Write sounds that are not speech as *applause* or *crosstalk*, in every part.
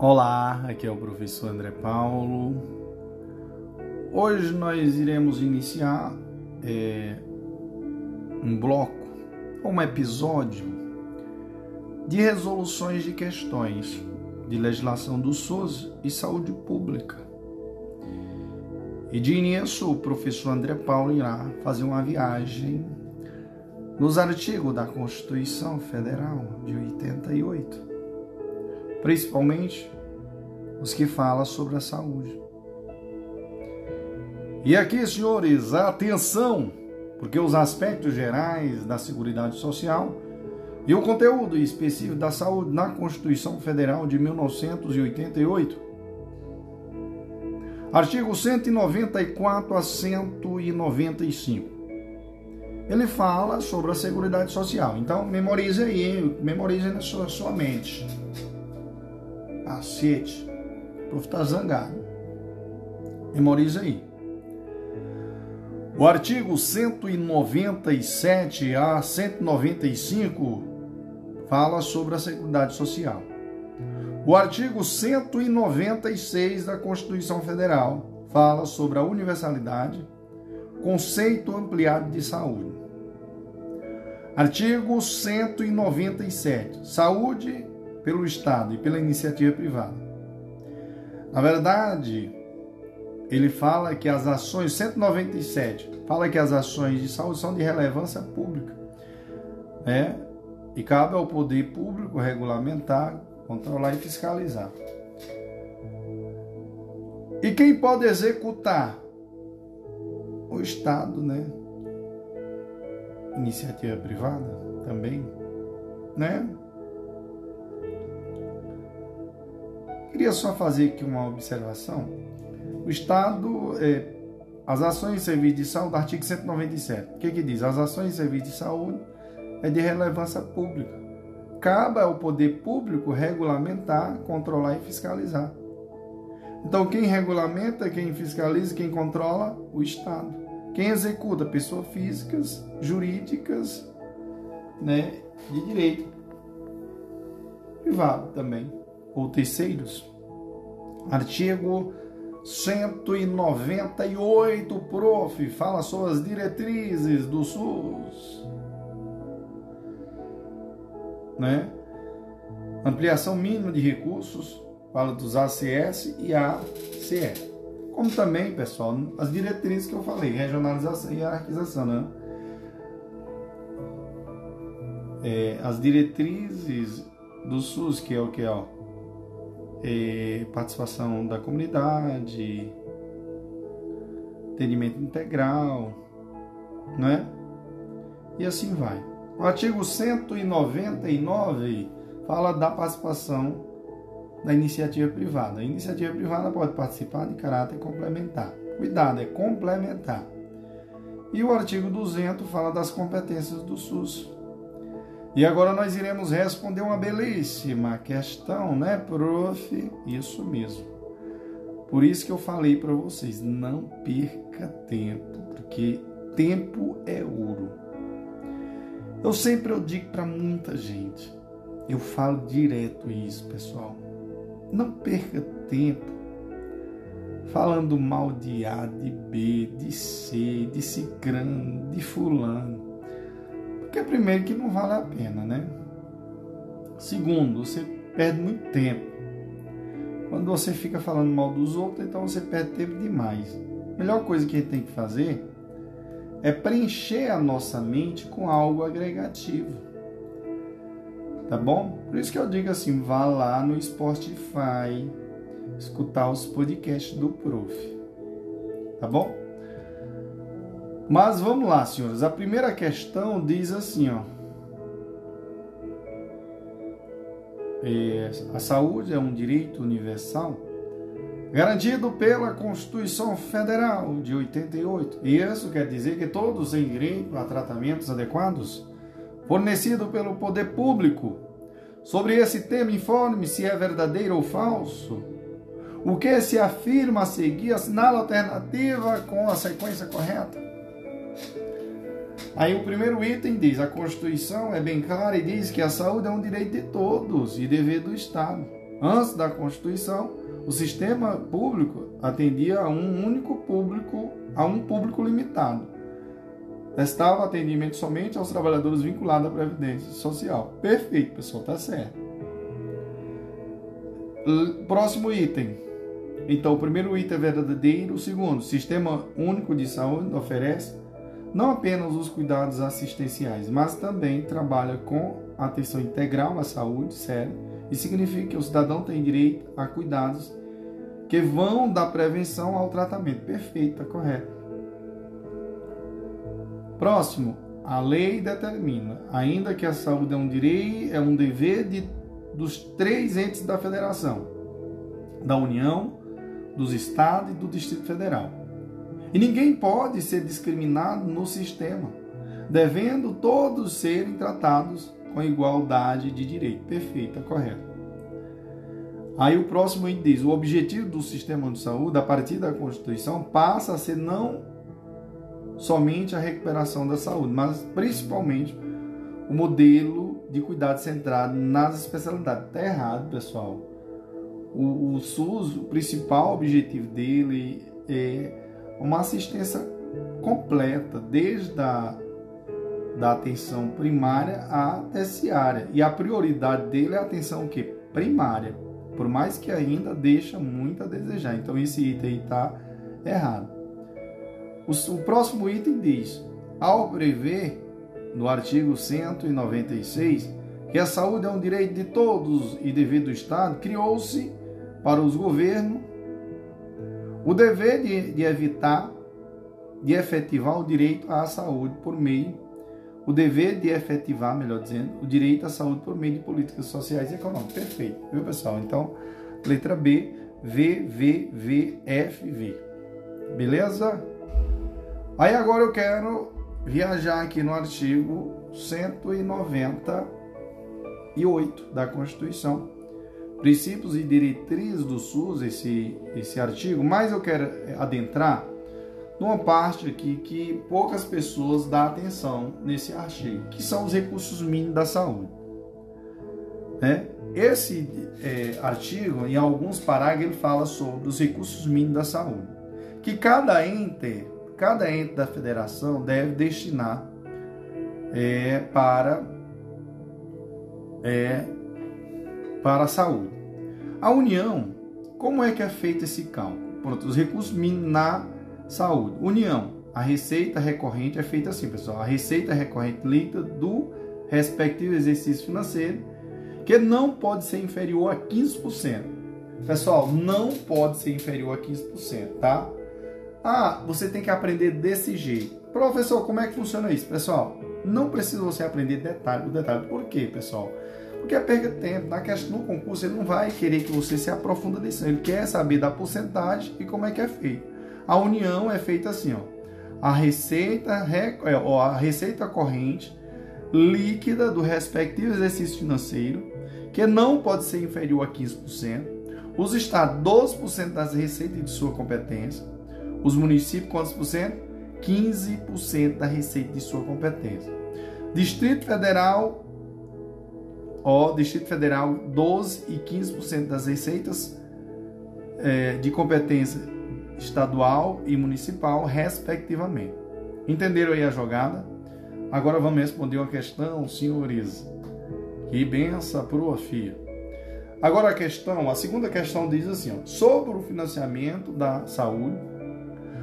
Olá, aqui é o professor André Paulo. Hoje nós iremos iniciar é, um bloco, um episódio de resoluções de questões de legislação do SUS e saúde pública. E de início, o professor André Paulo irá fazer uma viagem nos artigos da Constituição Federal de 88 principalmente os que falam sobre a saúde. E aqui, senhores, atenção, porque os aspectos gerais da Seguridade Social e o conteúdo específico da saúde na Constituição Federal de 1988, artigo 194 a 195. Ele fala sobre a Seguridade Social. Então, memorize aí, memorize na sua, sua mente. Cacete. O povo está zangado. Memoriza aí. O artigo 197 a 195 fala sobre a Seguridade Social. O artigo 196 da Constituição Federal fala sobre a universalidade, conceito ampliado de saúde. Artigo 197. Saúde pelo Estado e pela iniciativa privada. Na verdade, ele fala que as ações, 197, fala que as ações de saúde são de relevância pública, né? E cabe ao poder público regulamentar, controlar e fiscalizar. E quem pode executar? O Estado, né? Iniciativa privada também, né? Queria só fazer aqui uma observação. O Estado, é, as ações de serviço de saúde, artigo 197, o que, que diz? As ações de serviço de saúde é de relevância pública. Cabe ao poder público regulamentar, controlar e fiscalizar. Então, quem regulamenta, quem fiscaliza, quem controla? O Estado. Quem executa? Pessoas físicas, jurídicas, né, de direito. Privado também ou terceiros. Artigo 198, prof, fala sobre as diretrizes do SUS. Né? Ampliação mínima de recursos, fala dos ACS e ACE. Como também, pessoal, as diretrizes que eu falei, regionalização e hierarquização, né? É, as diretrizes do SUS, que é o que é, ó, é, participação da comunidade, atendimento integral, né? E assim vai. O artigo 199 fala da participação da iniciativa privada. A iniciativa privada pode participar de caráter complementar. Cuidado, é complementar. E o artigo 200 fala das competências do SUS. E agora nós iremos responder uma belíssima questão, né, prof? Isso mesmo. Por isso que eu falei para vocês, não perca tempo, porque tempo é ouro. Eu sempre eu digo para muita gente, eu falo direto isso, pessoal. Não perca tempo falando mal de A, de B, de C, de cicrano, de fulano. Porque primeiro que não vale a pena, né? Segundo, você perde muito tempo. Quando você fica falando mal dos outros, então você perde tempo demais. A melhor coisa que a gente tem que fazer é preencher a nossa mente com algo agregativo. Tá bom? Por isso que eu digo assim, vá lá no Spotify, escutar os podcasts do Prof. Tá bom? Mas vamos lá, senhores. A primeira questão diz assim, ó. É, a saúde é um direito universal garantido pela Constituição Federal de 88. Isso quer dizer que todos têm direito a tratamentos adequados fornecido pelo poder público. Sobre esse tema, informe se é verdadeiro ou falso. O que se afirma a seguir, assinala alternativa com a sequência correta. Aí o primeiro item diz: a Constituição é bem clara e diz que a saúde é um direito de todos e dever do Estado. Antes da Constituição, o sistema público atendia a um único público, a um público limitado. Prestava atendimento somente aos trabalhadores vinculados à Previdência Social. Perfeito, pessoal, tá certo. Próximo item. Então, o primeiro item é verdadeiro. O segundo, Sistema Único de Saúde oferece não apenas os cuidados assistenciais, mas também trabalha com atenção integral à saúde, sério, e significa que o cidadão tem direito a cuidados que vão da prevenção ao tratamento. Perfeito, tá correto. Próximo, a lei determina, ainda que a saúde é um direito, é um dever de, dos três entes da federação, da União, dos estados e do Distrito Federal. E ninguém pode ser discriminado no sistema, devendo todos serem tratados com igualdade de direito. Perfeito, tá correto. Aí o próximo item diz: o objetivo do sistema de saúde, a partir da Constituição, passa a ser não somente a recuperação da saúde, mas principalmente o modelo de cuidado centrado nas especialidades. Está errado, pessoal. O, o SUS, o principal objetivo dele é uma assistência completa, desde a da atenção primária à terciária. E a prioridade dele é a atenção o quê? primária por mais que ainda deixa muito a desejar. Então esse item está errado. O, o próximo item diz: ao prever no artigo 196 que a saúde é um direito de todos e dever do Estado, criou-se para os governos o dever de, de evitar, de efetivar o direito à saúde por meio o dever de efetivar, melhor dizendo, o direito à saúde por meio de políticas sociais e econômicas. Perfeito, viu pessoal? Então, letra B, V, V, V, F, V. Beleza? Aí agora eu quero viajar aqui no artigo 198 da Constituição. Princípios e diretrizes do SUS, esse, esse artigo, mas eu quero adentrar numa parte aqui que poucas pessoas dão atenção nesse artigo, que são os recursos mínimos da saúde. Né? Esse é, artigo, em alguns parágrafos, ele fala sobre os recursos mínimos da saúde, que cada ente, cada ente da federação deve destinar é, para é, para a saúde. A União, como é que é feito esse cálculo? Pronto, os recursos na Saúde. União. A receita recorrente é feita assim, pessoal. A receita recorrente líquida do respectivo exercício financeiro, que não pode ser inferior a 15%. Pessoal, não pode ser inferior a 15%, tá? Ah, você tem que aprender desse jeito. Professor, como é que funciona isso? Pessoal, não precisa você aprender detalhe o detalhe. Por quê, pessoal? Porque é perda de tempo. Na questão, no concurso, ele não vai querer que você se aprofunda nisso. Ele quer saber da porcentagem e como é que é feito. A união é feita assim, ó. A receita, é, ó, a receita corrente líquida do respectivo exercício financeiro, que não pode ser inferior a 15%. Os estados, 12% das receitas de sua competência. Os municípios, quantos por cento? 15% da receita de sua competência. Distrito Federal, ó, Distrito Federal, 12 e 15% das receitas é, de competência estadual e municipal, respectivamente. Entenderam aí a jogada? Agora vamos responder uma questão, senhores. Que benção, profia. Agora a questão, a segunda questão diz assim, ó, sobre o financiamento da saúde,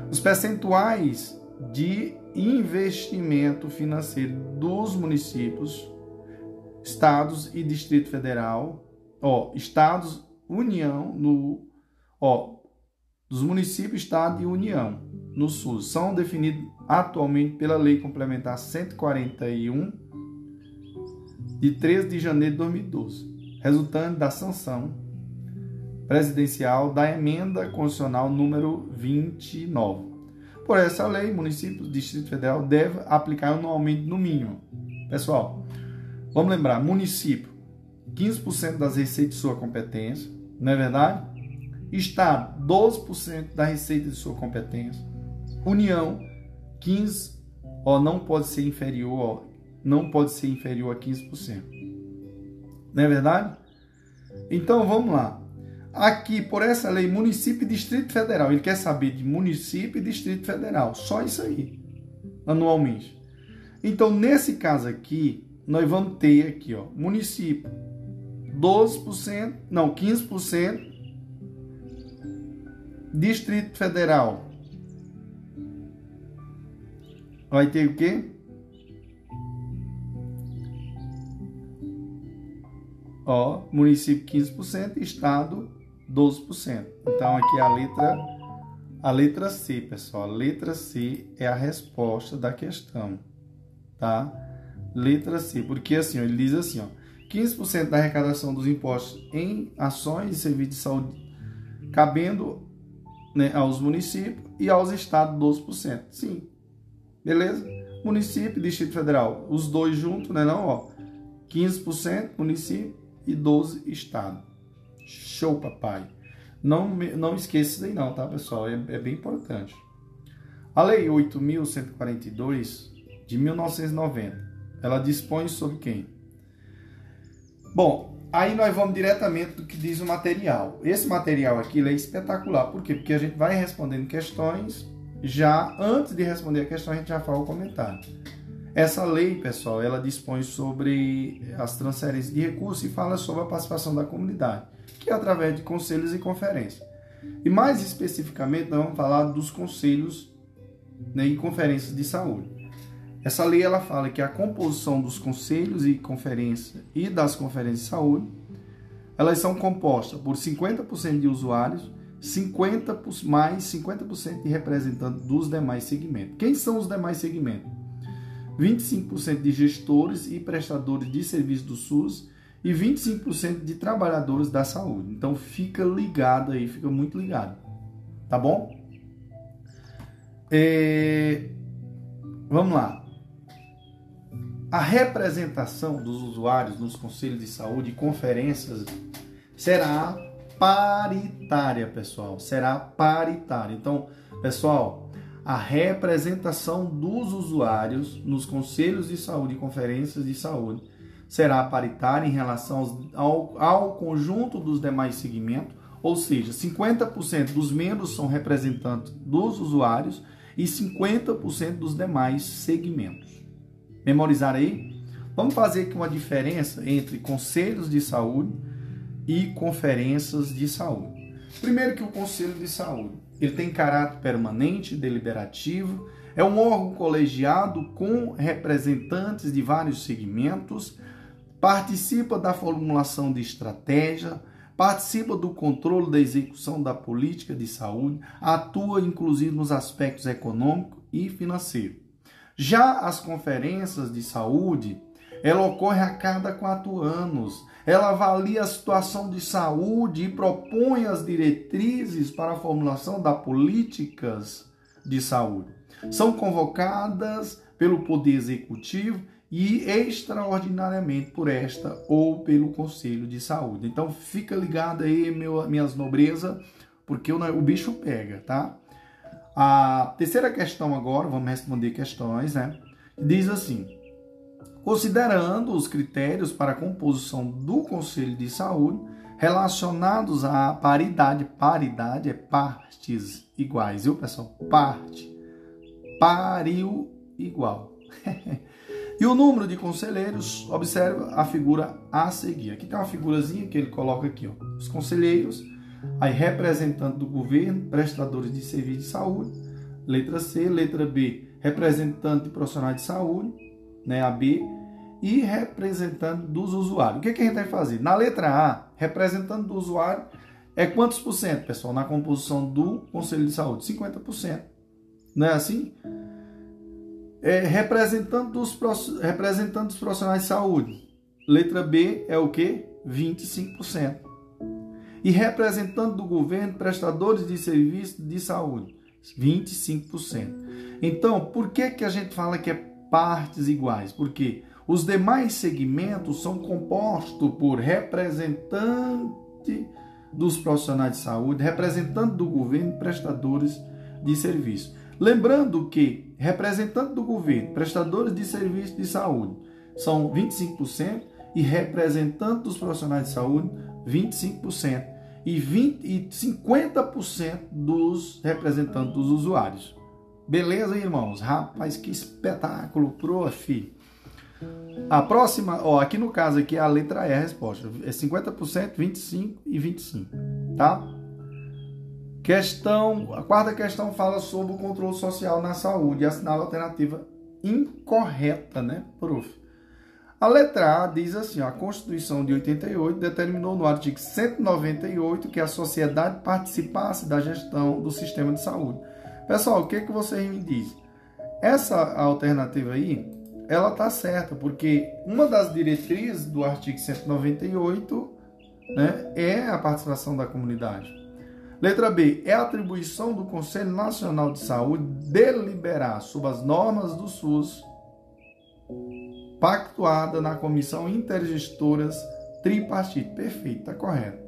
os percentuais de investimento financeiro dos municípios, estados e Distrito Federal, ó, estados, União, no, ó, dos municípios, Estado e União no SUS são definidos atualmente pela Lei Complementar 141 de 13 de janeiro de 2012, resultante da sanção presidencial da emenda constitucional número 29. Por essa lei, municípios Distrito Federal devem aplicar anualmente no mínimo. Pessoal, vamos lembrar, município, 15% das receitas de sua competência, não é verdade? Estado, 12% da receita de sua competência. União, 15%, ó, não pode ser inferior, ó, não pode ser inferior a 15%. Não é verdade? Então vamos lá. Aqui, por essa lei, município e Distrito Federal. Ele quer saber de município e Distrito Federal. Só isso aí, anualmente. Então, nesse caso aqui, nós vamos ter aqui, ó, município 12%, não, 15%, Distrito Federal vai ter o quê? Ó, município 15%, estado 12%. Então aqui a letra a letra C, pessoal. A letra C é a resposta da questão, tá? Letra C, porque assim, ele diz assim, ó, 15% da arrecadação dos impostos em ações e serviços de saúde cabendo né, aos municípios e aos estados 12%. Sim. Beleza? Município e Distrito Federal, os dois juntos, né, não, ó. 15% município e 12 estado. Show, papai. Não, não esqueça isso aí não, tá, pessoal? É, é bem importante. A Lei 8.142 de 1990, ela dispõe sobre quem? Bom, aí nós vamos diretamente do que diz o material. Esse material aqui é espetacular. Por quê? Porque a gente vai respondendo questões já antes de responder a questão a gente já fala o comentário. Essa lei, pessoal, ela dispõe sobre as transferências de recursos e fala sobre a participação da comunidade que é através de conselhos e conferências. E mais especificamente, nós vamos falar dos conselhos né, e conferências de saúde. Essa lei ela fala que a composição dos conselhos e conferências e das conferências de saúde, elas são compostas por 50% de usuários, 50 mais 50% de representantes dos demais segmentos. Quem são os demais segmentos? 25% de gestores e prestadores de serviço do SUS e 25% de trabalhadores da saúde. Então fica ligado aí, fica muito ligado. Tá bom? É... Vamos lá. A representação dos usuários nos conselhos de saúde e conferências será paritária, pessoal. Será paritária. Então, pessoal, a representação dos usuários nos conselhos de saúde e conferências de saúde será paritária em relação ao, ao conjunto dos demais segmentos, ou seja, 50% dos membros são representantes dos usuários e 50% dos demais segmentos. Memorizar aí? Vamos fazer aqui uma diferença entre conselhos de saúde e conferências de saúde. Primeiro que o conselho de saúde, ele tem caráter permanente, deliberativo, é um órgão colegiado com representantes de vários segmentos, participa da formulação de estratégia, participa do controle da execução da política de saúde, atua inclusive nos aspectos econômico e financeiro. Já as conferências de saúde, ela ocorre a cada quatro anos. Ela avalia a situação de saúde e propõe as diretrizes para a formulação das políticas de saúde. São convocadas pelo Poder Executivo e extraordinariamente por esta ou pelo Conselho de Saúde. Então fica ligado aí, meu, minhas nobrezas, porque o, o bicho pega, tá? A terceira questão agora, vamos responder questões, né? Diz assim: considerando os critérios para a composição do Conselho de Saúde relacionados à paridade, paridade é partes iguais, viu pessoal? Parte, pariu igual. *laughs* E o número de conselheiros, observa a figura a seguir. Aqui tem uma figurazinha que ele coloca aqui, ó. Os conselheiros, aí representante do governo, prestadores de serviço de saúde, letra C, letra B, representante de profissionais de saúde, né, a B, e representante dos usuários. O que, que a gente vai fazer? Na letra A, representante do usuário é quantos por cento, pessoal, na composição do Conselho de Saúde? 50%. Não é assim? é, representante, dos, representante dos profissionais de saúde. Letra B é o que? 25%. E representante do governo, prestadores de serviços de saúde, 25%. Então, por que, que a gente fala que é partes iguais? Porque os demais segmentos são compostos por representante dos profissionais de saúde, representante do governo, prestadores de serviço. Lembrando que representantes do governo, prestadores de serviços de saúde, são 25% e representantes dos profissionais de saúde, 25% e, 20, e 50% dos representantes dos usuários. Beleza, irmãos? Rapaz, que espetáculo, prof. A próxima, ó, aqui no caso aqui a letra E a resposta. É 50%, 25 e 25, tá? Questão, a quarta questão fala sobre o controle social na saúde assinala a alternativa incorreta, né, prof? A letra A diz assim: ó, a Constituição de 88 determinou no artigo 198 que a sociedade participasse da gestão do sistema de saúde. Pessoal, o que, que vocês me dizem? Essa alternativa aí, ela tá certa, porque uma das diretrizes do artigo 198 né, é a participação da comunidade. Letra B. É atribuição do Conselho Nacional de Saúde deliberar sobre as normas do SUS pactuada na Comissão Intergestoras Tripartite. Perfeito, está correto.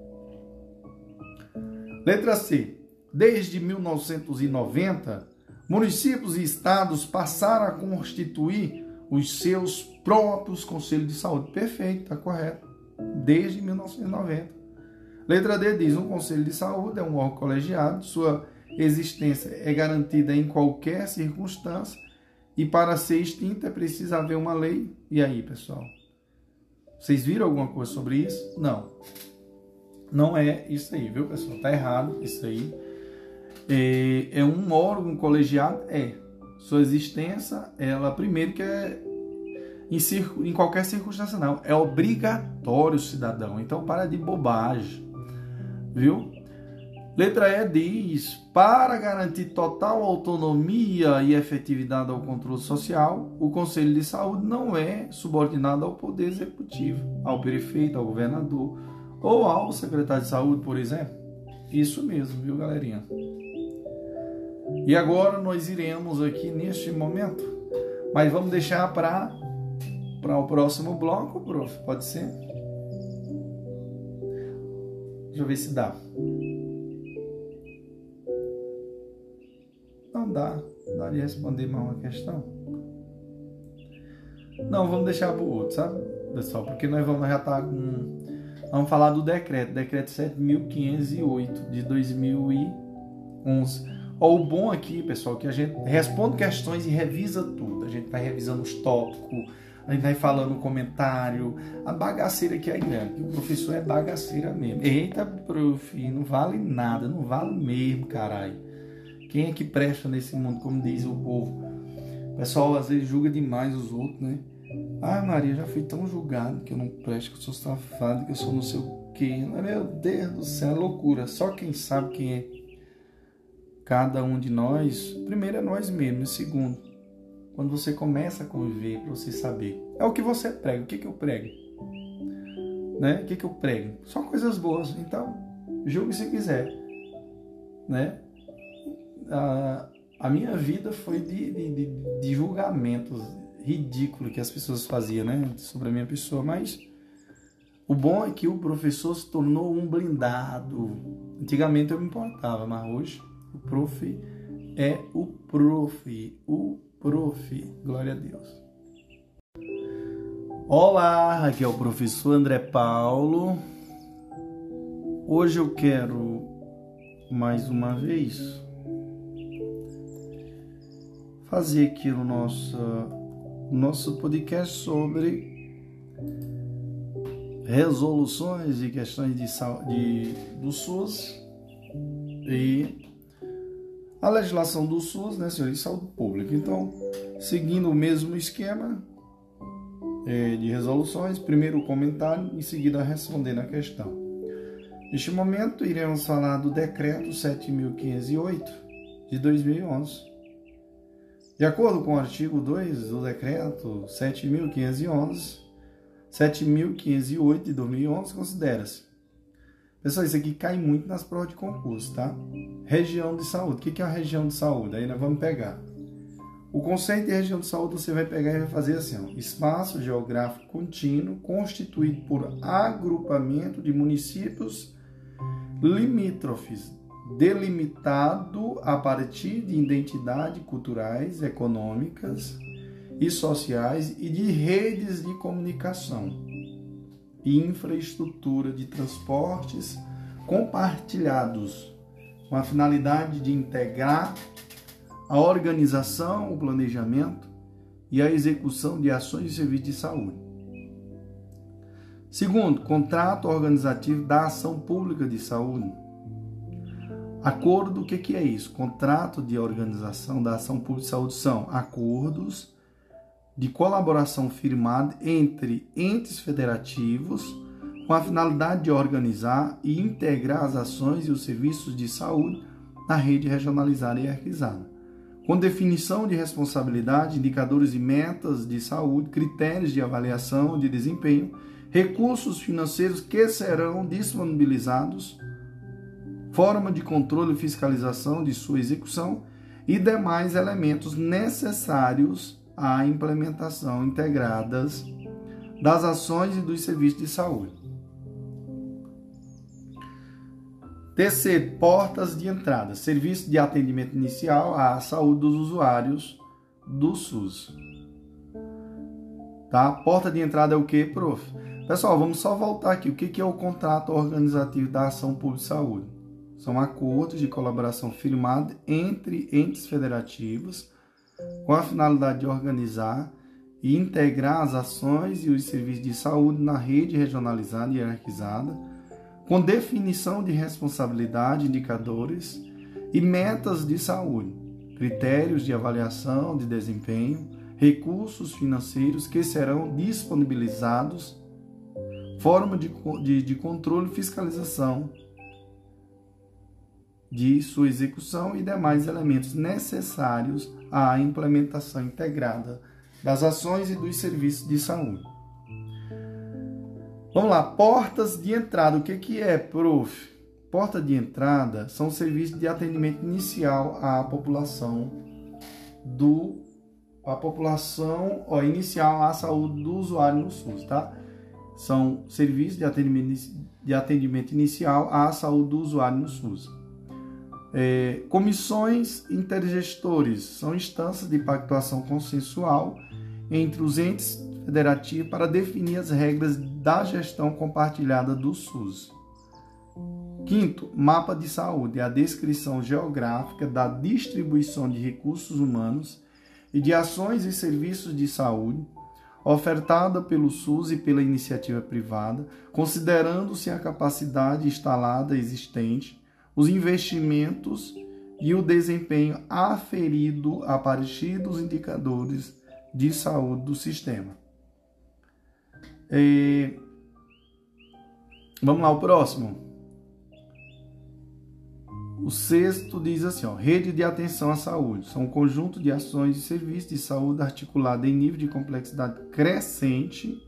Letra C. Desde 1990, municípios e estados passaram a constituir os seus próprios conselhos de saúde. Perfeito, está correto. Desde 1990. Letra D diz: um conselho de saúde é um órgão colegiado, sua existência é garantida em qualquer circunstância e para ser extinta é preciso haver uma lei. E aí, pessoal? Vocês viram alguma coisa sobre isso? Não. Não é isso aí, viu, pessoal? Tá errado isso aí. É, é um órgão colegiado? É. Sua existência, ela primeiro que é em, em qualquer circunstância, não. É obrigatório, cidadão. Então, para de bobagem viu? Letra E diz: para garantir total autonomia e efetividade ao controle social, o Conselho de Saúde não é subordinado ao Poder Executivo, ao prefeito, ao governador ou ao secretário de saúde, por exemplo. Isso mesmo, viu, galerinha? E agora nós iremos aqui neste momento, mas vamos deixar para para o próximo bloco, prof. Pode ser? Deixa eu ver se dá. Dá. Dá de responder mais uma questão. Não, vamos deixar para outro, sabe, pessoal? Porque nós vamos já tá com. Vamos falar do decreto, decreto 7508 de 2011. Ó, o bom aqui, pessoal, que a gente responde questões e revisa tudo. A gente vai revisando os tópicos a gente vai falando comentário, a bagaceira que é grande, o professor é bagaceira mesmo. Eita, prof, não vale nada, não vale mesmo, caralho. Quem é que presta nesse mundo, como diz o povo? O pessoal às vezes julga demais os outros, né? Ah, Maria, já fui tão julgado que eu não presto, que eu sou safado, que eu sou não sei o quê. Meu Deus do céu, é loucura. Só quem sabe quem é cada um de nós, primeiro é nós mesmos, segundo, quando você começa a conviver, para você saber. É o que você prega. O que, que eu prego? Né? O que, que eu prego? Só coisas boas. Então, julgue se quiser. Né? A, a minha vida foi de, de, de, julgamentos ridículos que as pessoas faziam né? sobre a minha pessoa, mas o bom é que o professor se tornou um blindado. Antigamente eu me importava, mas hoje o prof é o prof, o Prof. Glória a Deus. Olá, aqui é o professor André Paulo. Hoje eu quero mais uma vez fazer aqui o nosso, nosso podcast sobre resoluções e questões de, de, do SUS e a legislação do SUS, né, senhor, de saúde pública. Então, seguindo o mesmo esquema é, de resoluções, primeiro o comentário, em seguida respondendo a questão. Neste momento, iremos falar do decreto 7508 de 2011. De acordo com o artigo 2 do decreto 7511, 7508 de 2011, considera-se Pessoal, isso aqui cai muito nas provas de concurso, tá? Região de saúde. O que é a região de saúde? Aí nós vamos pegar. O conceito de região de saúde você vai pegar e vai fazer assim: ó, espaço geográfico contínuo constituído por agrupamento de municípios limítrofes, delimitado a partir de identidades culturais, econômicas e sociais e de redes de comunicação e infraestrutura de transportes compartilhados, com a finalidade de integrar a organização, o planejamento e a execução de ações de serviço de saúde. Segundo, contrato organizativo da ação pública de saúde. Acordo, o que, que é isso? Contrato de organização da ação pública de saúde são acordos de colaboração firmado entre entes federativos com a finalidade de organizar e integrar as ações e os serviços de saúde na rede regionalizada e hierarquizada com definição de responsabilidade, indicadores e metas de saúde, critérios de avaliação de desempenho, recursos financeiros que serão disponibilizados, forma de controle e fiscalização de sua execução e demais elementos necessários à implementação integradas das ações e dos serviços de saúde. Terceiro, portas de entrada, serviço de atendimento inicial à saúde dos usuários do SUS. Tá? Porta de entrada é o que, prof? Pessoal, vamos só voltar aqui. O que é o contrato organizativo da ação pública de saúde? São acordos de colaboração firmados entre entes federativos com a finalidade de organizar e integrar as ações e os serviços de saúde na rede regionalizada e hierarquizada com definição de responsabilidade, indicadores e metas de saúde, critérios de avaliação de desempenho, recursos financeiros que serão disponibilizados, forma de, de, de controle e fiscalização de sua execução e demais elementos necessários à implementação integrada das ações e dos serviços de saúde. Vamos lá, portas de entrada. O que, que é, prof? Porta de entrada são serviços de atendimento inicial à população do a população ó, inicial à saúde do usuário no SUS, tá? São serviços de atendimento, de atendimento inicial à saúde do usuário no SUS. É, comissões intergestores são instâncias de pactuação consensual entre os entes federativo para definir as regras da gestão compartilhada do SUS. Quinto, mapa de saúde é a descrição geográfica da distribuição de recursos humanos e de ações e serviços de saúde ofertada pelo SUS e pela iniciativa privada, considerando-se a capacidade instalada existente, os investimentos e o desempenho aferido a partir dos indicadores de saúde do sistema. E... Vamos lá, o próximo. O sexto diz assim: ó, rede de atenção à saúde. São um conjunto de ações e serviços de saúde articulada em nível de complexidade crescente,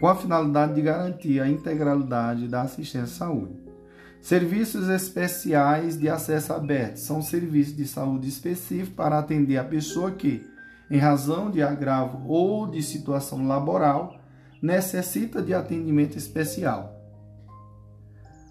com a finalidade de garantir a integralidade da assistência à saúde. Serviços especiais de acesso aberto são serviços de saúde específicos para atender a pessoa que, em razão de agravo ou de situação laboral, necessita de atendimento especial.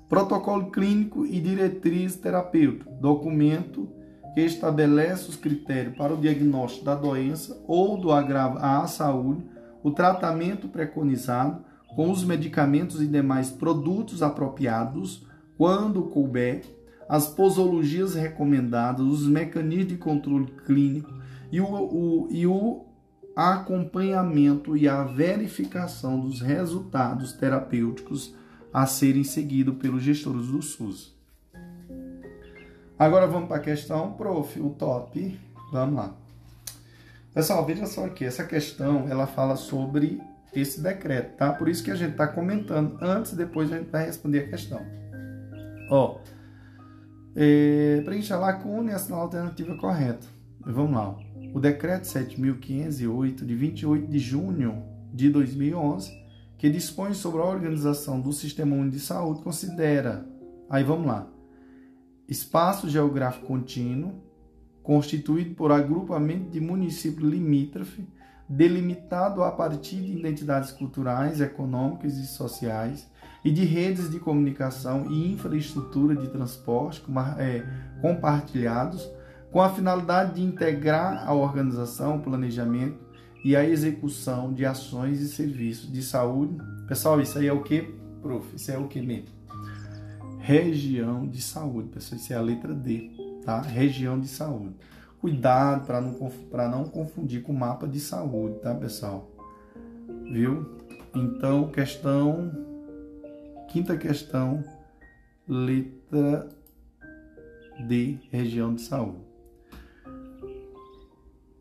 Protocolo clínico e diretriz terapêutica, documento que estabelece os critérios para o diagnóstico da doença ou do agravo à saúde, o tratamento preconizado com os medicamentos e demais produtos apropriados, quando couber, as posologias recomendadas, os mecanismos de controle clínico e o, o, e o acompanhamento e a verificação dos resultados terapêuticos a serem seguidos pelos gestores do SUS. Agora vamos para a questão, prof, o top. Vamos lá. Pessoal, veja só aqui, essa questão ela fala sobre esse decreto, tá? Por isso que a gente está comentando antes e depois a gente vai responder a questão. Ó, é, preencha a lacuna e assinar a alternativa correta. Vamos lá o Decreto 7.508, de 28 de junho de 2011, que dispõe sobre a organização do Sistema Único de Saúde, considera, aí vamos lá, espaço geográfico contínuo, constituído por agrupamento de municípios limítrofe, delimitado a partir de identidades culturais, econômicas e sociais, e de redes de comunicação e infraestrutura de transporte é, compartilhados, com a finalidade de integrar a organização, o planejamento e a execução de ações e serviços de saúde Pessoal, isso aí é o que, prof? Isso é o que mesmo? Região de saúde, pessoal. Isso é a letra D, tá? Região de saúde. Cuidado para não, não confundir com mapa de saúde, tá, pessoal? Viu? Então, questão. Quinta questão, letra D, região de saúde.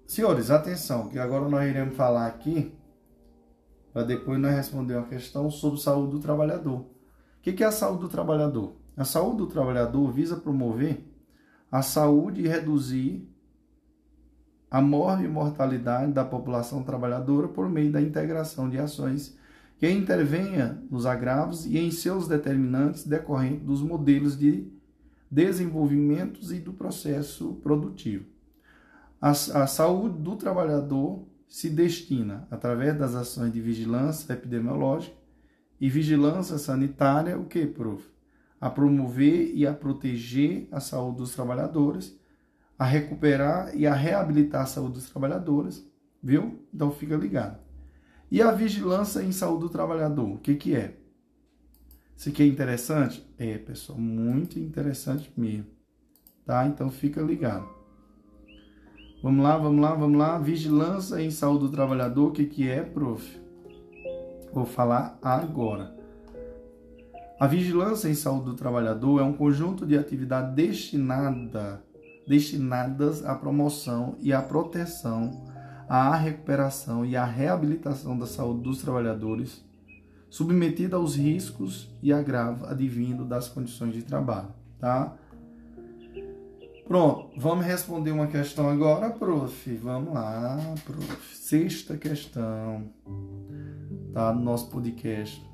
Senhores, atenção, que agora nós iremos falar aqui, para depois nós responder uma questão sobre saúde do trabalhador. O que é a saúde do trabalhador? A saúde do trabalhador visa promover a saúde e reduzir a morte e mortalidade da população trabalhadora por meio da integração de ações que intervenha nos agravos e em seus determinantes decorrentes dos modelos de desenvolvimentos e do processo produtivo. A, a saúde do trabalhador se destina, através das ações de vigilância epidemiológica e vigilância sanitária, o que, prof? A promover e a proteger a saúde dos trabalhadores, a recuperar e a reabilitar a saúde dos trabalhadores, viu? Então fica ligado. E a vigilância em saúde do trabalhador, o que, que é? Isso aqui é interessante? É, pessoal, muito interessante mesmo. Tá? Então fica ligado. Vamos lá, vamos lá, vamos lá. Vigilância em saúde do trabalhador, o que, que é, prof? Vou falar agora. A vigilância em saúde do trabalhador é um conjunto de atividades destinada, destinadas à promoção e à proteção, à recuperação e à reabilitação da saúde dos trabalhadores submetida aos riscos e agravo advindo das condições de trabalho, tá? Pronto, vamos responder uma questão agora, prof. Vamos lá, prof. Sexta questão, tá? No nosso podcast.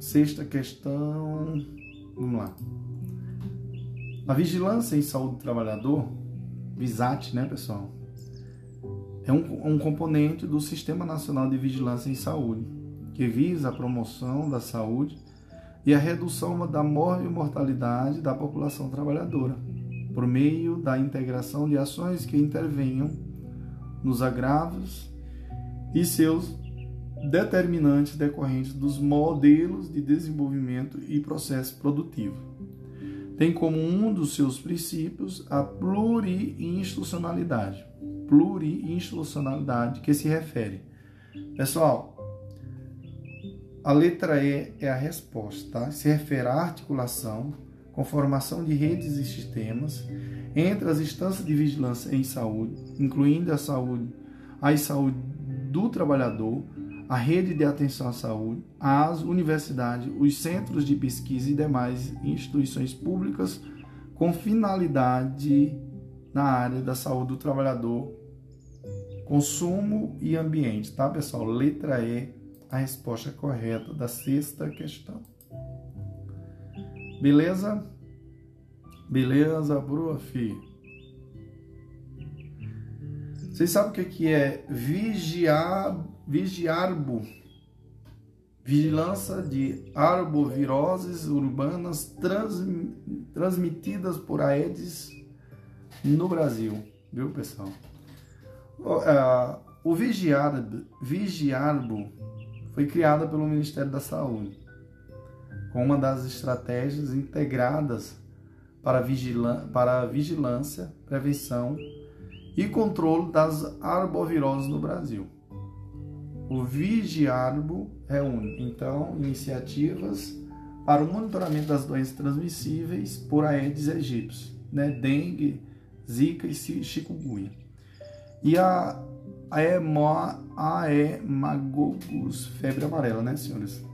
Sexta questão, vamos lá. A vigilância em saúde do trabalhador, VISAT, né, pessoal? É um, um componente do Sistema Nacional de Vigilância em Saúde, que visa a promoção da saúde e a redução da morte e mortalidade da população trabalhadora, por meio da integração de ações que intervenham nos agravos e seus determinantes decorrentes dos modelos de desenvolvimento e processo produtivo. Tem como um dos seus princípios a pluriinstitucionalidade pluriinstitucionalidade que se refere. Pessoal, a letra E é a resposta, tá? se refere à articulação, conformação de redes e sistemas entre as instâncias de vigilância em saúde, incluindo a saúde, a saúde do trabalhador, a rede de atenção à saúde, as universidades, os centros de pesquisa e demais instituições públicas com finalidade na área da saúde do trabalhador, consumo e ambiente, tá, pessoal? Letra E, a resposta correta da sexta questão. Beleza? Beleza, prof. Vocês sabem o que é vigiar, vigiarbo? Vigilância de arboviroses urbanas trans, transmitidas por Aedes no Brasil, viu pessoal? O Vigiarbo, Vigiarbo foi criada pelo Ministério da Saúde, com uma das estratégias integradas para, para vigilância, prevenção e controle das arboviroses no Brasil. O Vigiarbo reúne, então, iniciativas para o monitoramento das doenças transmissíveis por Aedes aegypti, né? dengue, zika e chikungunya. E a Aemagogus, febre amarela, né, senhores?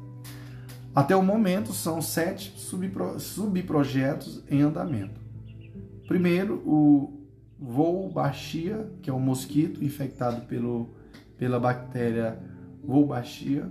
Até o momento, são sete subpro, subprojetos em andamento. Primeiro, o Wolbachia, que é o mosquito infectado pelo, pela bactéria Wolbachia.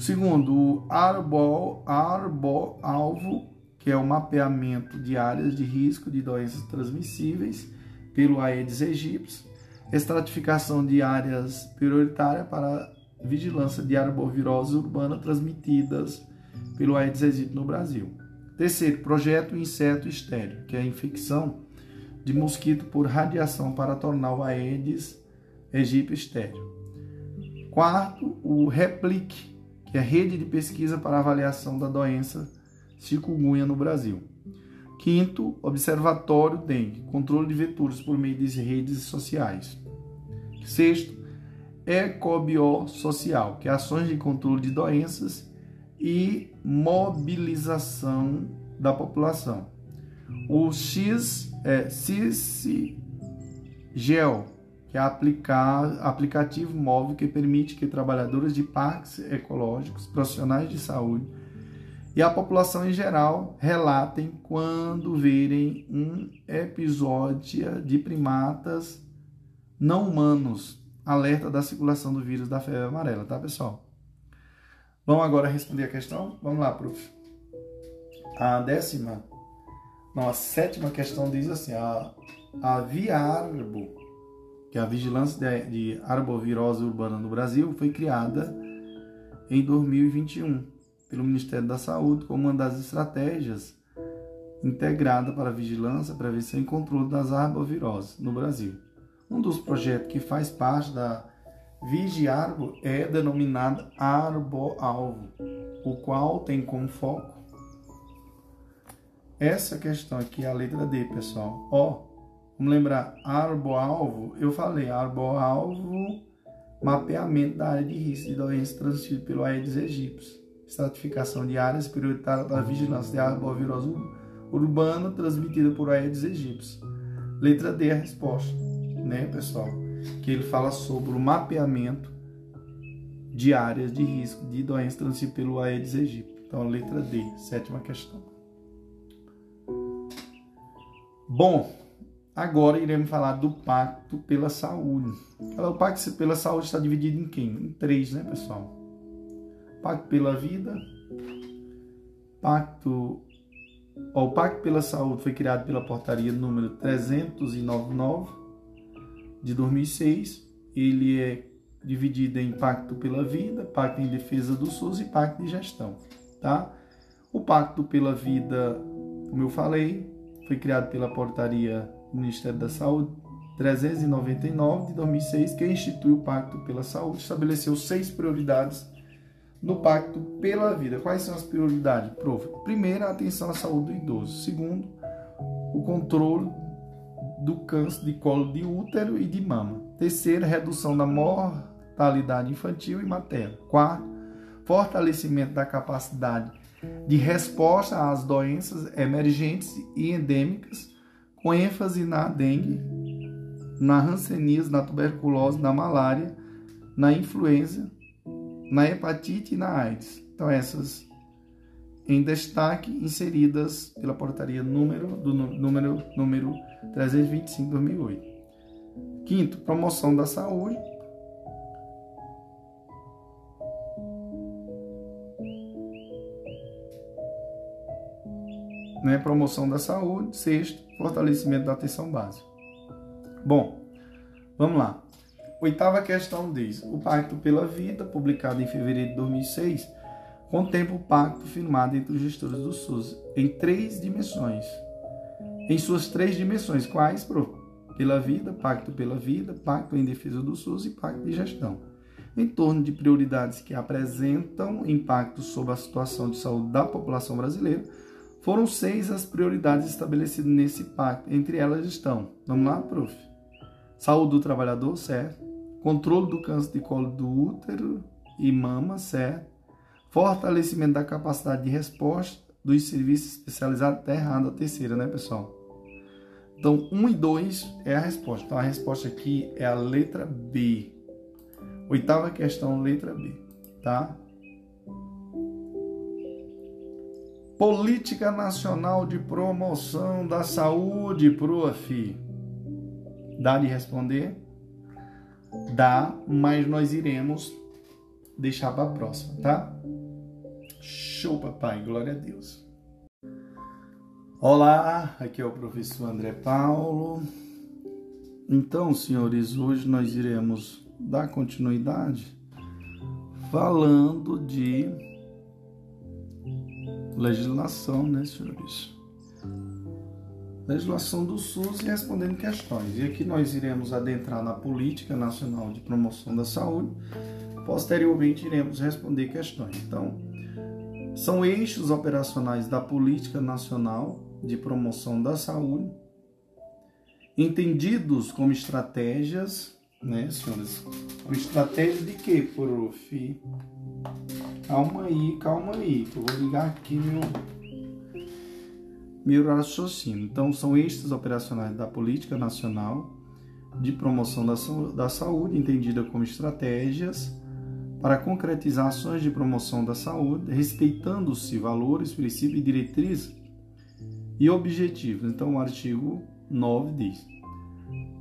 Segundo, o Arbol, Arbo-Alvo, que é o mapeamento de áreas de risco de doenças transmissíveis pelo Aedes aegypti, estratificação de áreas prioritárias para vigilância de arboviroses urbanas transmitidas pelo Aedes aegypti no Brasil. Terceiro, projeto inseto estéreo, que é a infecção de mosquito por radiação para tornar o Aedes aegypti estéreo. Quarto, o REPLIC, que é a Rede de Pesquisa para Avaliação da Doença Chikungunya no Brasil. Quinto, Observatório Dengue, controle de vetores por meio de redes sociais. Sexto, Ecobiosocial, que é ações de controle de doenças e mobilização da população. O X é CISGEL, que é aplicar, aplicativo móvel que permite que trabalhadores de parques ecológicos, profissionais de saúde e a população em geral relatem quando verem um episódio de primatas não humanos, alerta da circulação do vírus da febre amarela, tá pessoal? Vamos agora responder a questão? Vamos lá, prof. A décima, não, a sétima questão diz assim, a, a Viarbo, que é a Vigilância de, de Arbovirose Urbana no Brasil, foi criada em 2021 pelo Ministério da Saúde como uma das estratégias integrada para vigilância, prevenção e controle das arboviroses no Brasil. Um dos projetos que faz parte da Vigiarbo é denominado Arboalvo, o qual tem como foco essa questão aqui, a letra D, pessoal. Ó, vamos lembrar, Arboalvo, eu falei, Arboalvo, mapeamento da área de risco de doenças transmitidas pelo Aedes aegypti estratificação de áreas prioritárias para a vigilância de arbovirose urbana transmitida por Aedes aegypti. Letra D é a resposta, né, pessoal? Que ele fala sobre o mapeamento de áreas de risco de doenças transmitidas pelo Aedes aegypti. Então, letra D, sétima questão. Bom, agora iremos falar do Pacto pela Saúde. O Pacto pela Saúde está dividido em quem? Em três, né, pessoal? Pacto pela Vida, Pacto o Pacto pela Saúde foi criado pela portaria número 399 de 2006. Ele é dividido em Pacto pela Vida, Pacto em Defesa do SUS e Pacto de Gestão, tá? O Pacto pela Vida, como eu falei, foi criado pela portaria do Ministério da Saúde 399 de 2006, que institui o Pacto pela Saúde, estabeleceu seis prioridades no Pacto pela Vida. Quais são as prioridades, prof? Primeiro, a atenção à saúde do idoso. Segundo, o controle do câncer de colo de útero e de mama. Terceiro, redução da mortalidade infantil e materna. Quarto, fortalecimento da capacidade de resposta às doenças emergentes e endêmicas, com ênfase na dengue, na hanseníase, na tuberculose, na malária, na influenza na hepatite e na AIDS. Então, essas em destaque inseridas pela portaria número do número número 325 2008. Quinto, promoção da saúde. Né, promoção da saúde. Sexto, fortalecimento da atenção básica. Bom, vamos lá. Oitava questão diz: o Pacto pela Vida, publicado em fevereiro de 2006, contempla o pacto firmado entre os gestores do SUS em três dimensões. Em suas três dimensões, quais? Pela vida, pacto pela vida, pacto em defesa do SUS e pacto de gestão. Em torno de prioridades que apresentam impacto sobre a situação de saúde da população brasileira, foram seis as prioridades estabelecidas nesse pacto. Entre elas estão, vamos lá, prof. Saúde do trabalhador, certo? Controle do câncer de colo do útero e mama, certo? Fortalecimento da capacidade de resposta dos serviços especializados, tá errado a terceira, né, pessoal? Então, 1 um e 2 é a resposta. Então, a resposta aqui é a letra B. Oitava questão, letra B, tá? Política Nacional de Promoção da Saúde, PROAF. Dá de responder? Dá, mas nós iremos deixar para a próxima, tá? Show, papai, glória a Deus. Olá, aqui é o professor André Paulo. Então, senhores, hoje nós iremos dar continuidade falando de legislação, né, senhores? Legislação do SUS e respondendo questões. E aqui nós iremos adentrar na Política Nacional de Promoção da Saúde, posteriormente iremos responder questões. Então, são eixos operacionais da Política Nacional de Promoção da Saúde, entendidos como estratégias, né, senhores? Como estratégia de quê, prof? Calma aí, calma aí, que eu vou ligar aqui meu, meu raciocínio. Então, são eixos operacionais da Política Nacional de Promoção da, da Saúde, entendida como estratégias para concretizar ações de promoção da saúde, respeitando-se valores, princípios e diretrizes e objetivos. Então, o artigo 9 diz: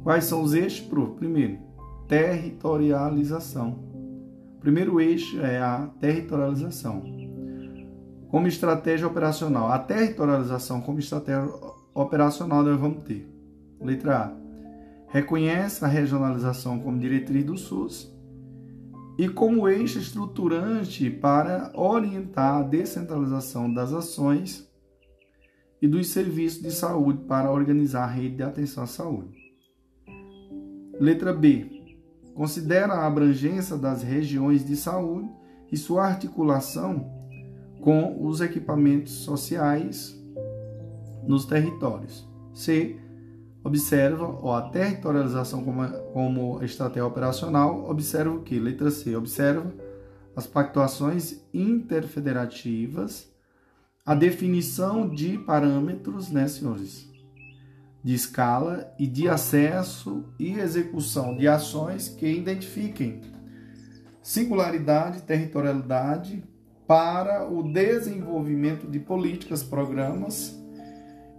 Quais são os eixos? Primeiro, territorialização primeiro eixo é a territorialização. Como estratégia operacional, a territorialização como estratégia operacional nós vamos ter. Letra A. Reconhece a regionalização como diretriz do SUS e como eixo estruturante para orientar a descentralização das ações e dos serviços de saúde para organizar a rede de atenção à saúde. Letra B considera a abrangência das regiões de saúde e sua articulação com os equipamentos sociais nos territórios. C. Observa ó, a territorialização como, como estratégia operacional. Observa o que? Letra C. Observa as pactuações interfederativas, a definição de parâmetros, né, senhores? de escala e de acesso e execução de ações que identifiquem singularidade, territorialidade para o desenvolvimento de políticas, programas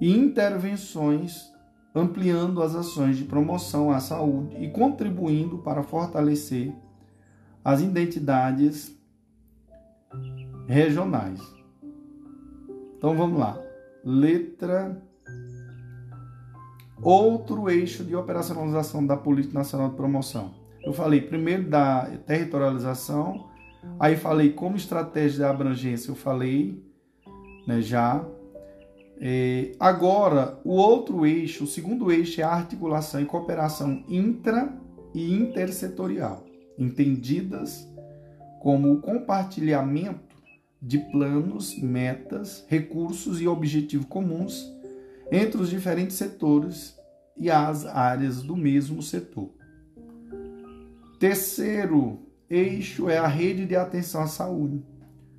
e intervenções, ampliando as ações de promoção à saúde e contribuindo para fortalecer as identidades regionais. Então vamos lá. Letra outro eixo de operacionalização da Política Nacional de Promoção. Eu falei primeiro da territorialização, aí falei como estratégia de abrangência, eu falei né, já. É, agora, o outro eixo, o segundo eixo é a articulação e cooperação intra e intersetorial, entendidas como o compartilhamento de planos, metas, recursos e objetivos comuns entre os diferentes setores e as áreas do mesmo setor. Terceiro eixo é a rede de atenção à saúde,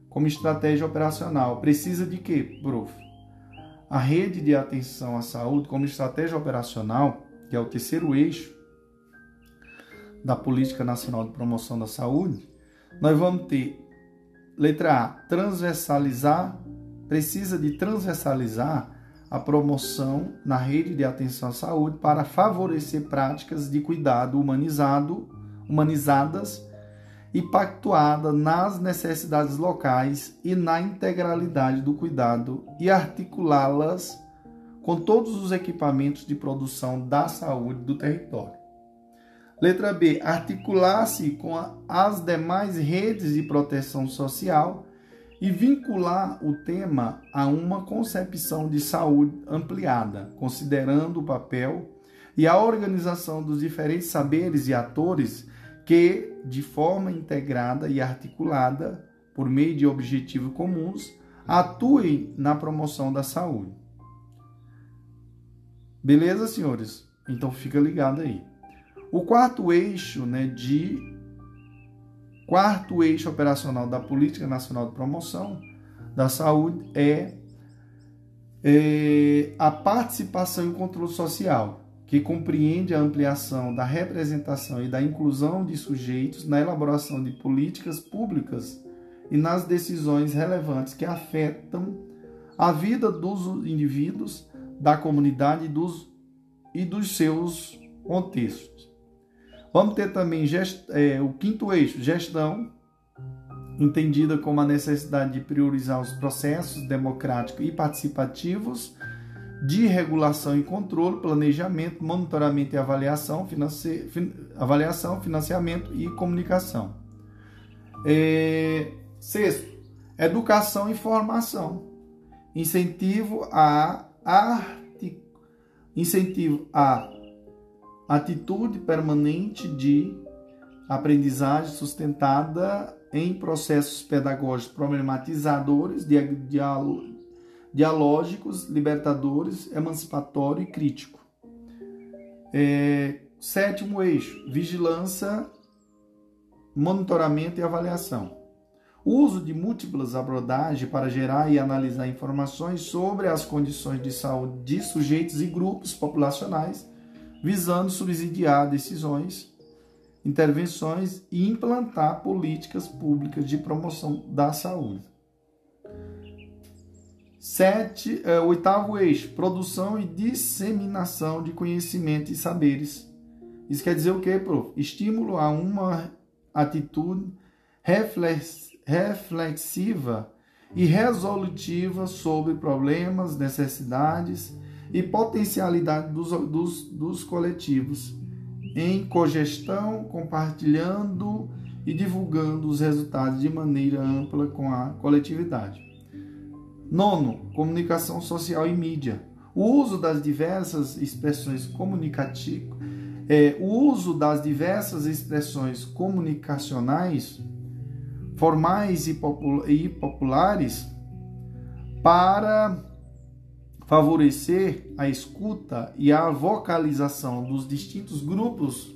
como estratégia operacional. Precisa de quê, prof? A rede de atenção à saúde, como estratégia operacional, que é o terceiro eixo da Política Nacional de Promoção da Saúde, nós vamos ter, letra A, transversalizar, precisa de transversalizar a promoção na rede de atenção à saúde para favorecer práticas de cuidado humanizado, humanizadas e pactuadas nas necessidades locais e na integralidade do cuidado e articulá-las com todos os equipamentos de produção da saúde do território. Letra B. Articular-se com as demais redes de proteção social e vincular o tema a uma concepção de saúde ampliada, considerando o papel e a organização dos diferentes saberes e atores que, de forma integrada e articulada, por meio de objetivos comuns, atuem na promoção da saúde. Beleza, senhores? Então fica ligado aí. O quarto eixo né, de Quarto eixo operacional da Política Nacional de Promoção da Saúde é, é a participação e controle social, que compreende a ampliação da representação e da inclusão de sujeitos na elaboração de políticas públicas e nas decisões relevantes que afetam a vida dos indivíduos, da comunidade e dos, e dos seus contextos. Vamos ter também gest, é, o quinto eixo, gestão, entendida como a necessidade de priorizar os processos democráticos e participativos de regulação e controle, planejamento, monitoramento e avaliação, finance, fin, avaliação financiamento e comunicação. É, sexto, educação e formação. Incentivo a, incentivo a atitude permanente de aprendizagem sustentada em processos pedagógicos problematizadores, dialógicos, libertadores, emancipatório e crítico. É, sétimo eixo: vigilância, monitoramento e avaliação. O uso de múltiplas abordagens para gerar e analisar informações sobre as condições de saúde de sujeitos e grupos populacionais, visando subsidiar decisões intervenções e implantar políticas públicas de promoção da saúde. Sete, é, oitavo eixo, produção e disseminação de conhecimento e saberes. Isso quer dizer o quê, prof? Estímulo a uma atitude reflexiva e resolutiva sobre problemas, necessidades e potencialidade dos, dos, dos coletivos em cogestão, compartilhando e divulgando os resultados de maneira ampla com a coletividade. Nono, comunicação social e mídia. O uso das diversas expressões comunicativas, é, o uso das diversas expressões comunicacionais, formais e, populares, para favorecer a escuta e a vocalização dos distintos grupos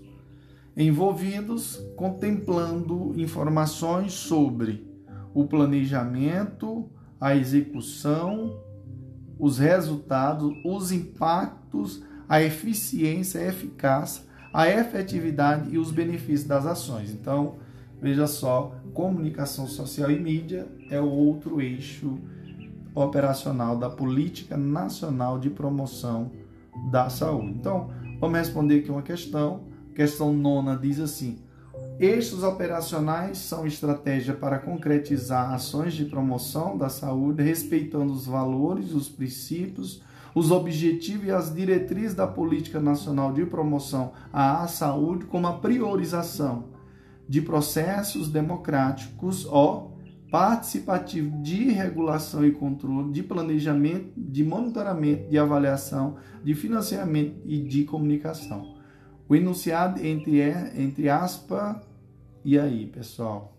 envolvidos, contemplando informações sobre o planejamento, a execução, os resultados, os impactos, a eficiência, a eficácia, a efetividade e os benefícios das ações. Então, veja só, comunicação social e mídia é o outro eixo operacional da Política Nacional de Promoção da Saúde. Então, vamos responder aqui uma questão. Questão nona diz assim: Eixos operacionais são estratégia para concretizar ações de promoção da saúde, respeitando os valores, os princípios, os objetivos e as diretrizes da Política Nacional de Promoção à Saúde, como a priorização de processos democráticos, ó, participativo de regulação e controle, de planejamento, de monitoramento, de avaliação, de financiamento e de comunicação. O enunciado entre, entre aspas, e aí, pessoal?